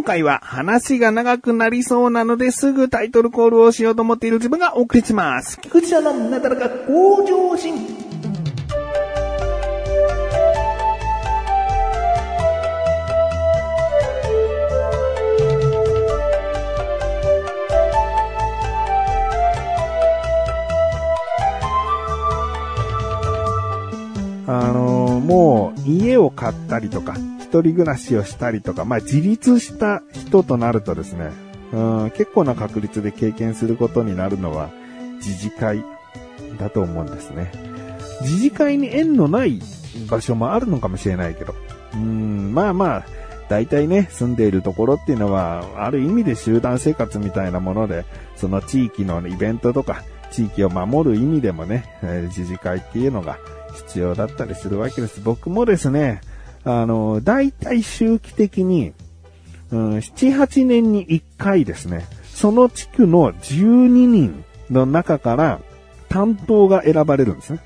今回は話が長くなりそうなのですぐタイトルコールをしようと思っている自分がお送りします。菊池さんのなだらか向上心。あのもう家を買ったりとか、一人暮らしをしたりとか、まあ自立した人となるとですね、うん結構な確率で経験することになるのは、自治会だと思うんですね。自治会に縁のない場所もあるのかもしれないけど、うん、まあまあ、大体ね、住んでいるところっていうのは、ある意味で集団生活みたいなもので、その地域のイベントとか、地域を守る意味でもね、え自治会っていうのが必要だったりするわけです。僕もですね、あの、大体周期的に、うん、7、8年に1回ですね、その地区の12人の中から担当が選ばれるんですね。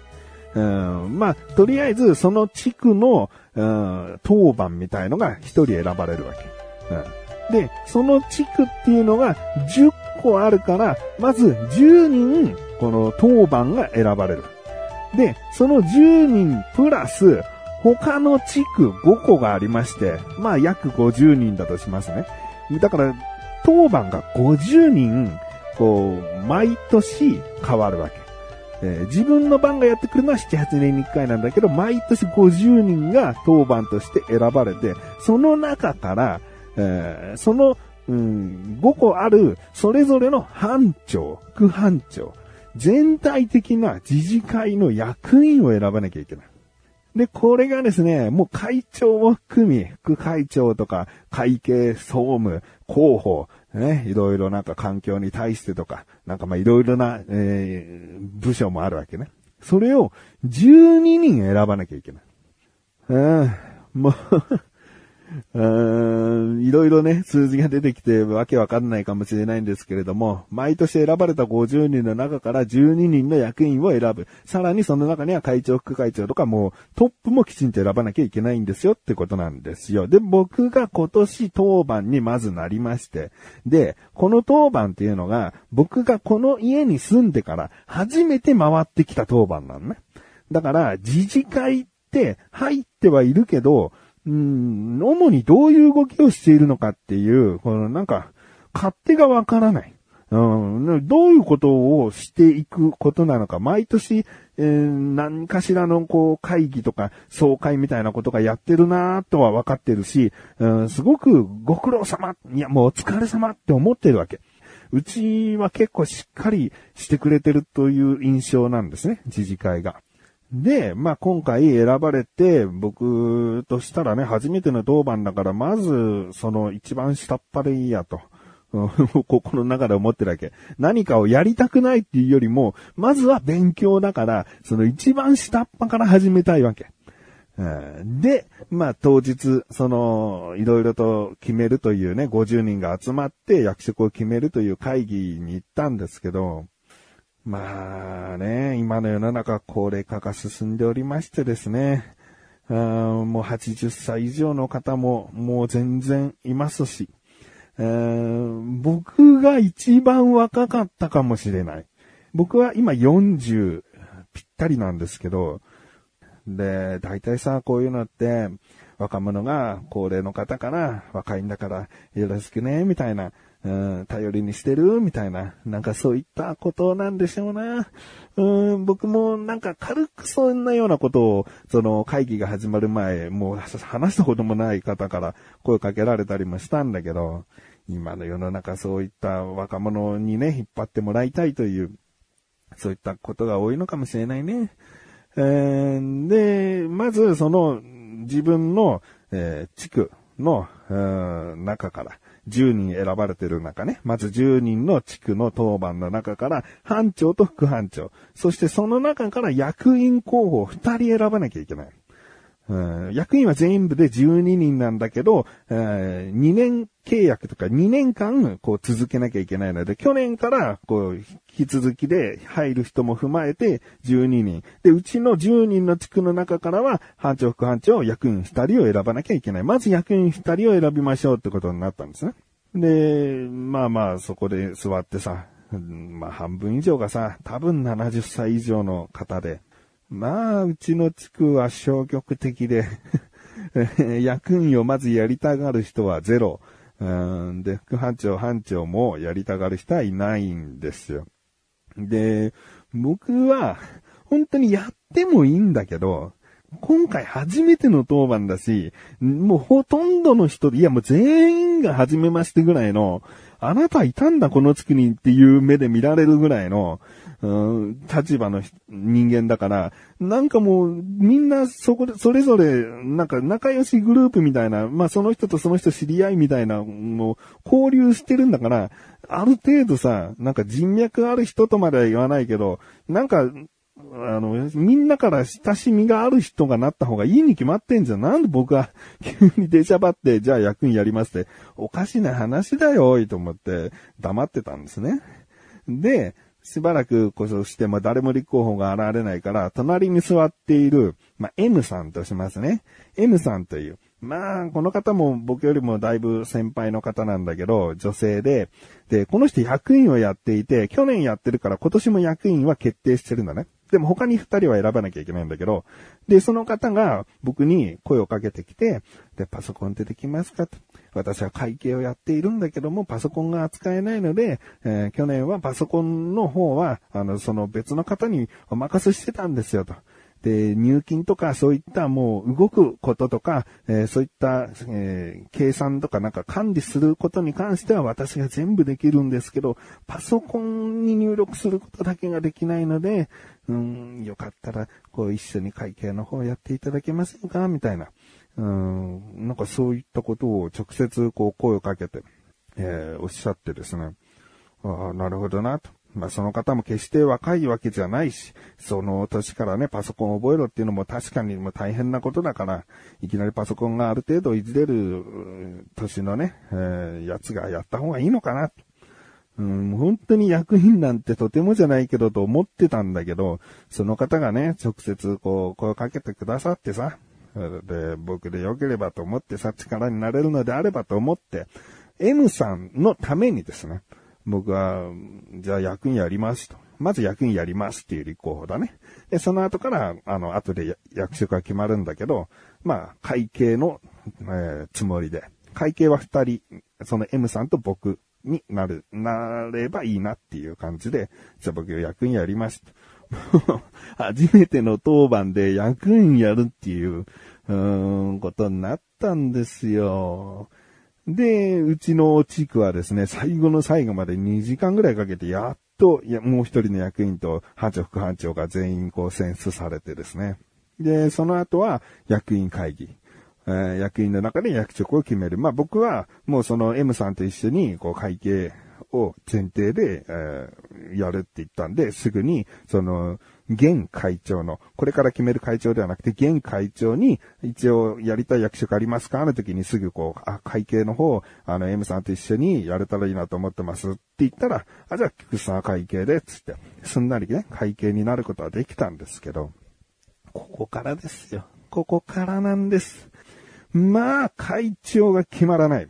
うん、まあ、とりあえずその地区の、うん、当番みたいのが1人選ばれるわけ。うん、で、その地区っていうのが10個あるから、まず10人、この当番が選ばれる。で、その10人プラス、他の地区5個がありまして、まあ約50人だとしますね。だから、当番が50人、こう、毎年変わるわけ。えー自分の番がやってくるのは7、8年に1回なんだけど、毎年50人が当番として選ばれて、その中から、えーその、うん、5個ある、それぞれの班長、副班長、全体的な自治会の役員を選ばなきゃいけない。で、これがですね、もう会長を含み、副会長とか、会計、総務、広報、ね、いろいろなんか環境に対してとか、なんかまあいろいろな、えー部署もあるわけね。それを12人選ばなきゃいけない。うん、もう、うーん、いろいろね、数字が出てきてわけわかんないかもしれないんですけれども、毎年選ばれた50人の中から12人の役員を選ぶ。さらにその中には会長、副会長とかもうトップもきちんと選ばなきゃいけないんですよってことなんですよ。で、僕が今年当番にまずなりまして、で、この当番っていうのが、僕がこの家に住んでから初めて回ってきた当番なのね。だから、自治会って入ってはいるけど、うん、主にどういう動きをしているのかっていう、このなんか、勝手がわからない。うん、どういうことをしていくことなのか、毎年、えー何かしらのこう会議とか総会みたいなことがやってるなとは分かってるし、うん、すごくご苦労様、いやもうお疲れ様って思ってるわけ。うちは結構しっかりしてくれてるという印象なんですね、自治会が。で、まあ、今回選ばれて、僕としたらね、初めての当番だから、まず、その一番下っ端でいいやと。心の中で思ってるわけ。何かをやりたくないっていうよりも、まずは勉強だから、その一番下っ端から始めたいわけ。で、まあ当日、その、いろいろと決めるというね、50人が集まって役職を決めるという会議に行ったんですけど、まあね、今の世の中高齢化が進んでおりましてですね、あもう80歳以上の方ももう全然いますし、え僕が一番若かったかもしれない。僕は今40ぴったりなんですけど、で、大体さ、こういうのって、若者が高齢の方から若いんだからよろしくね、みたいな、うん、頼りにしてるみたいな、なんかそういったことなんでしょうな。うん、僕もなんか軽くそんなようなことを、その会議が始まる前、もう話したこともない方から声かけられたりもしたんだけど、今の世の中そういった若者にね、引っ張ってもらいたいという、そういったことが多いのかもしれないね。えーで、まずその自分の、えー地区の、中から、10人選ばれてる中ね、まず10人の地区の当番の中から、班長と副班長、そしてその中から役員候補を2人選ばなきゃいけない。うん、役員は全部で12人なんだけど、えー、2年契約とか2年間こう続けなきゃいけないので、去年からこう引き続きで入る人も踏まえて12人。で、うちの10人の地区の中からは班長副班長役員2人を選ばなきゃいけない。まず役員2人を選びましょうってことになったんですね。で、まあまあそこで座ってさ、まあ半分以上がさ、多分70歳以上の方で、まあ、うちの地区は消極的で 役員をまずやりたがる人はゼロ。うんで、副班長、班長もやりたがる人はいないんですよ。で、僕は、本当にやってもいいんだけど、今回初めての当番だし、もうほとんどの人、いやもう全員が初めましてぐらいの、あなたいたんだこの地区にっていう目で見られるぐらいの、うん、立場の人間だから、なんかもう、みんなそこで、それぞれ、なんか仲良しグループみたいな、まあその人とその人知り合いみたいな、もう、交流してるんだから、ある程度さ、なんか人脈ある人とまでは言わないけど、なんか、あの、みんなから親しみがある人がなった方がいいに決まってんじゃん。なんで僕は 急に出しゃばって、じゃあ役員やりますって、おかしな話だよ、いと思って黙ってたんですね。で、しばらくこそしても誰も立候補が現れないから、隣に座っている、まあ、M さんとしますね。M さんという。まあ、この方も僕よりもだいぶ先輩の方なんだけど、女性で、で、この人役員をやっていて、去年やってるから今年も役員は決定してるんだね。でも他に二人は選ばなきゃいけないんだけど、で、その方が僕に声をかけてきて、で、パソコンってきますかと。私は会計をやっているんだけども、パソコンが扱えないので、えー、去年はパソコンの方は、あの、その別の方にお任せしてたんですよと。で、入金とかそういったもう動くこととか、えー、そういった、えー、計算とかなんか管理することに関しては私が全部できるんですけど、パソコンに入力することだけができないので、うん、よかったら、こう一緒に会計の方やっていただけませんか？みたいな。うん、なんかそういったことを直接こう声をかけて、えー、おっしゃってですね。ああ、なるほどなと。まあその方も決して若いわけじゃないし、その年からね、パソコンを覚えろっていうのも確かにも大変なことだから、いきなりパソコンがある程度いじれる年のね、えー、やつがやった方がいいのかな。うん、本当に役員なんてとてもじゃないけどと思ってたんだけど、その方がね、直接こう、声かけてくださってさ、で、僕で良ければと思ってさ、力になれるのであればと思って、M さんのためにですね、僕は、じゃあ役員やりますと。まず役員やりますっていう立候補だね。で、その後から、あの、後で役職が決まるんだけど、まあ、会計の、えー、つもりで。会計は二人、その M さんと僕になる、なればいいなっていう感じで、じゃあ僕役員やりますと。初めての当番で役員やるっていう、うーん、ことになったんですよ。で、うちの地区はですね、最後の最後まで2時間ぐらいかけて、やっと、いや、もう一人の役員と班長副班長が全員こう選出されてですね。で、その後は役員会議。えー、役員の中で役職を決める。まあ僕はもうその M さんと一緒にこう会計を前提で、えー、やるって言ったんで、すぐに、その、現会長の、これから決める会長ではなくて、現会長に、一応やりたい役職ありますか？の時にすぐこう、あ、会計の方、あの、M さんと一緒にやれたらいいなと思ってますって言ったら、あ、じゃあ、菊さんは会計で、つって、すんなりね、会計になることはできたんですけど、ここからですよ。ここからなんです。まあ、会長が決まらない。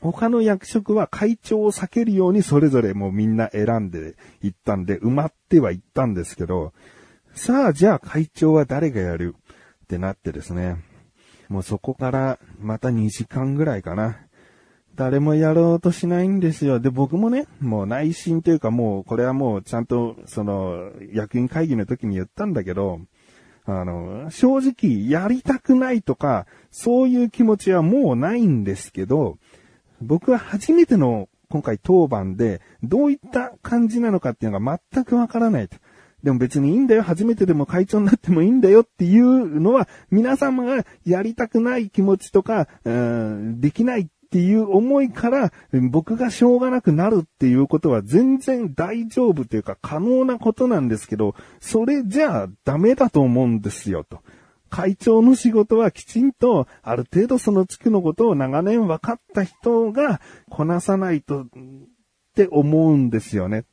他の役職は会長を避けるようにそれぞれもうみんな選んでいったんで、埋まってはいったんですけど、さあ、じゃあ会長は誰がやる？ってなってですね。もうそこからまた2時間ぐらいかな。誰もやろうとしないんですよ。で、僕もね、もう内心というかもう、これはもうちゃんと、その、役員会議の時に言ったんだけど、あの、正直やりたくないとか、そういう気持ちはもうないんですけど、僕は初めての今回当番で、どういった感じなのかっていうのが全くわからないと。でも別にいいんだよ、初めてでも会長になってもいいんだよっていうのは、皆様がやりたくない気持ちとか、うん、できないっていう思いから、僕がしょうがなくなるっていうことは全然大丈夫というか可能なことなんですけど、それじゃあダメだと思うんですよと。会長の仕事はきちんと、ある程度その地区のことを長年分かった人がこなさないとって思うんですよね。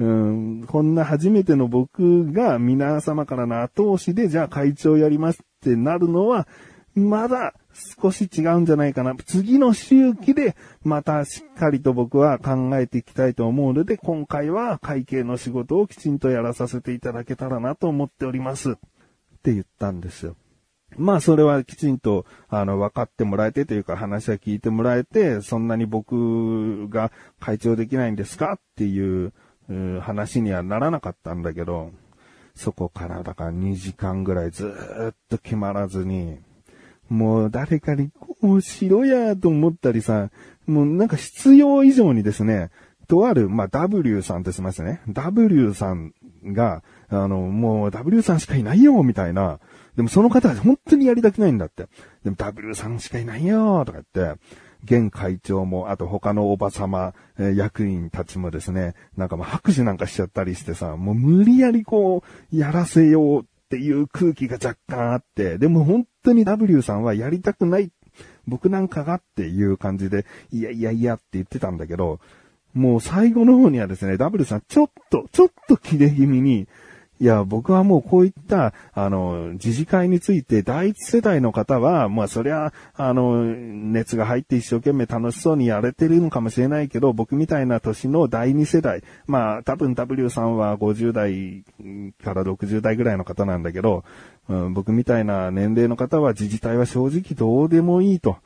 うん、こんな初めての僕が皆様からの後押しで、じゃあ会長やりますってなるのは、まだ少し違うんじゃないかな。次の周期でまたしっかりと僕は考えていきたいと思うので、今回は会計の仕事をきちんとやらさせていただけたらなと思っております。って言ったんですよ。まあそれはきちんと、あの、分かってもらえてというか話は聞いてもらえて、そんなに僕が会長できないんですか？っていう話にはならなかったんだけど、そこからだから2時間ぐらいずっと決まらずに、もう誰かにこうしろやと思ったりさ、もうなんか必要以上にですね、とある、まあ、W さんとしますね。W さんが、あの、もう W さんしかいないよ、みたいな。でもその方は本当にやりたくないんだって。でも W さんしかいないよ、とか言って、現会長も、あと他のおばさま、えー、役員たちもですね、なんかもう拍手なんかしちゃったりしてさ、もう無理やりこう、やらせようっていう空気が若干あって、でも本当に W さんはやりたくない、僕なんかがっていう感じで、いやいやいやって言ってたんだけど、もう最後の方にはですね、W さんちょっと、ちょっと切れ気味に、いや、僕はもうこういった、あの、自治会について第一世代の方は、まあそりゃ、あの、熱が入って一生懸命楽しそうにやれてるのかもしれないけど、僕みたいな年の第二世代、まあ多分 W さんは50代から60代ぐらいの方なんだけど、うん、僕みたいな年齢の方は自治体は正直どうでもいいと。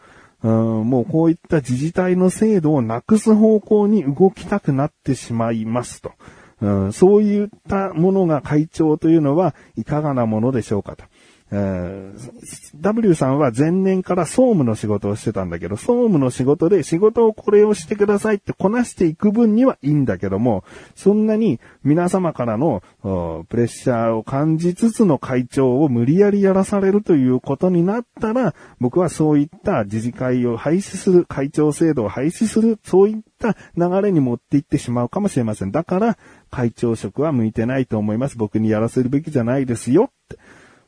うん、もうこういった自治体の制度をなくす方向に動きたくなってしまいますと。うん、そういったものが会長というのはいかがなものでしょうかと。W さんは前年から総務の仕事をしてたんだけど、総務の仕事で仕事をこれをしてくださいってこなしていく分にはいいんだけども、そんなに皆様からのプレッシャーを感じつつの会長を無理やりやらされるということになったら、僕はそういった自治会を廃止する、会長制度を廃止する、そういった流れに持っていってしまうかもしれません。だから、会長職は向いてないと思います。僕にやらせるべきじゃないですよって。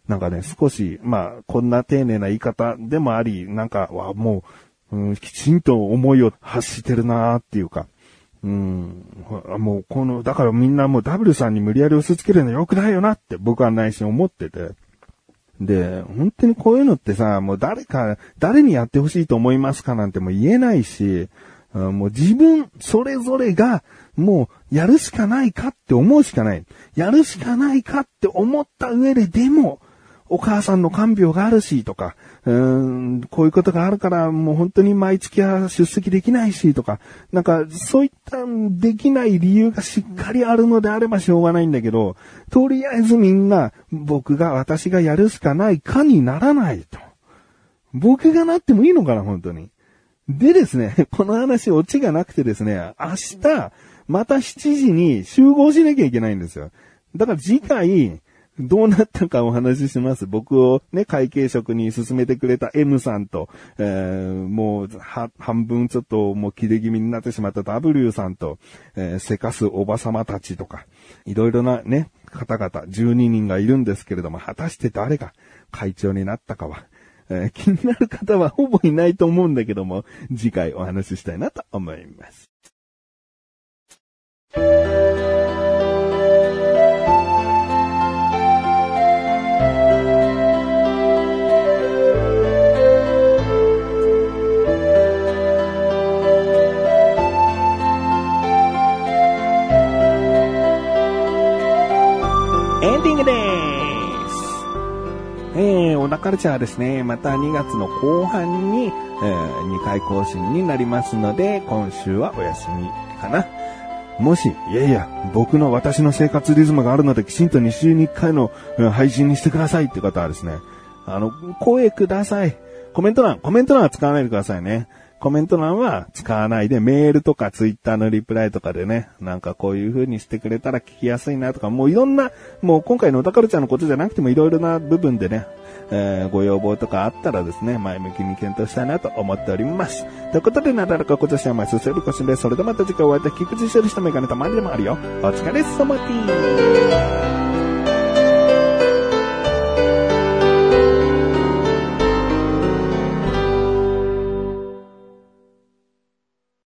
なんかね、少し、まあ、こんな丁寧な言い方でもあり、なんか、わ、もう、うん、きちんと思いを発してるなーっていうか、うん、もうこの、だからみんなもう W さんに無理やり押し付けるの良くないよなって僕は内心思ってて。で、本当にこういうのってさ、もう誰か、誰にやってほしいと思いますかなんても言えないし、もう自分、それぞれが、もう、やるしかないかって思うしかない。やるしかないかって思った上で、でも、お母さんの看病があるし、とか、うーん、こういうことがあるから、もう本当に毎月は出席できないし、とか、なんか、そういったできない理由がしっかりあるのであればしょうがないんだけど、とりあえずみんな、僕が、私がやるしかないかにならないと。僕がなってもいいのかな、本当に。でですね、この話オチがなくてですね、明日、また7時に集合しなきゃいけないんですよ。だから次回、どうなったかお話しします。僕をね、会計職に進めてくれた M さんと、えー、もう、半分ちょっともう切れ気味になってしまった W さんと、えー、せかすおばさまたちとか、いろいろなね、方々、12人がいるんですけれども、果たして誰が会長になったかは、えー、気になる方はほぼいないと思うんだけども、次回お話ししたいなと思います。小田カルチャーですね、また2月の後半に、えー、2回更新になりますので、今週はお休みかな。もし、いやいや、僕の私の生活リズムがあるので、きちんと2週に1回の配信にしてくださいって方はですね、あの、声ください。コメント欄、コメント欄は使わないでくださいね。コメント欄は使わないで、メールとかツイッターのリプライとかでね、なんかこういう風にしてくれたら聞きやすいなとか、もういろんな、もう今回のオタカルチャーのことじゃなくてもいろいろな部分でね、えー、ご要望とかあったらですね、前向きに検討したいなと思っております。ということで、なだらか今年は毎週セルコシンで、それではまた次回お会いできくじしてる人メガネたまにでもあるよ。お疲れ様です。